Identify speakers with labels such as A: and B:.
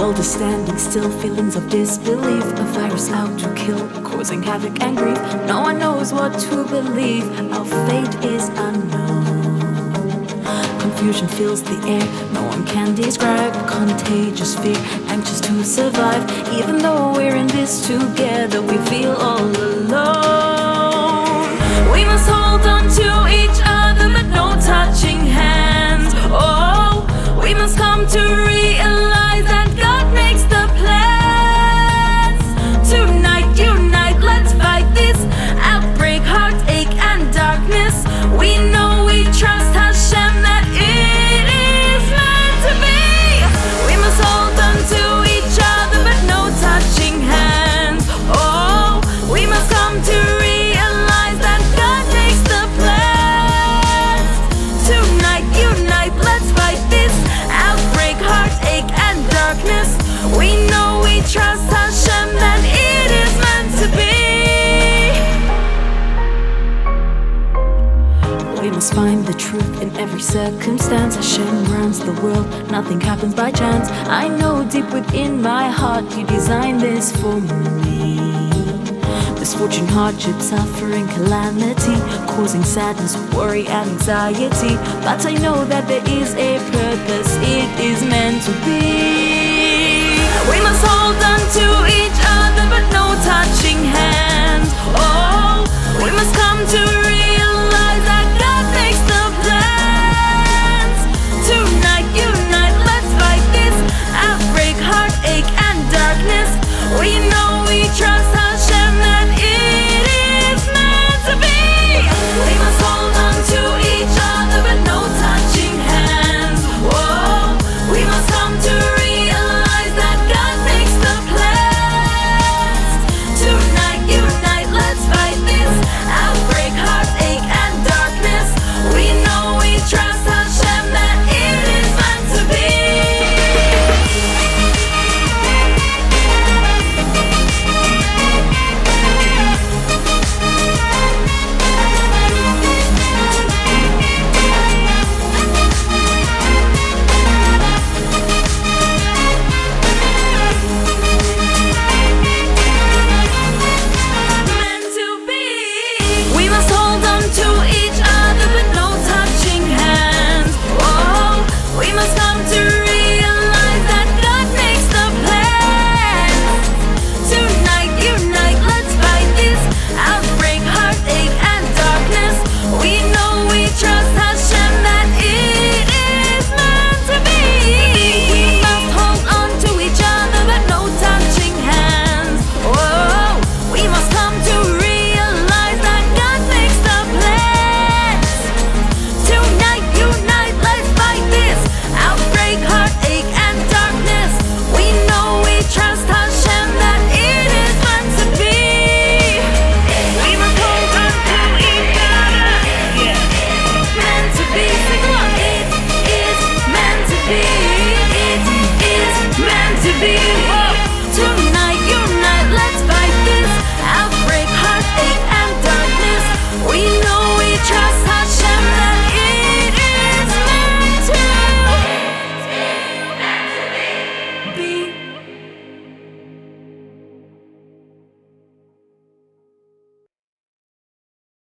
A: World is standing still, feelings of disbelief. A virus out to kill, causing havoc and grief. No one knows what to believe. Our fate is unknown. Confusion fills the air, no one can describe. Contagious fear, anxious to survive. Even though we're in this together, we feel all alone. The truth in every circumstance. Hashem runs the world, nothing happens by chance. I know deep within my heart you designed this for me. Misfortune, hardship, suffering, calamity, causing sadness, worry, and anxiety. But I know that there is a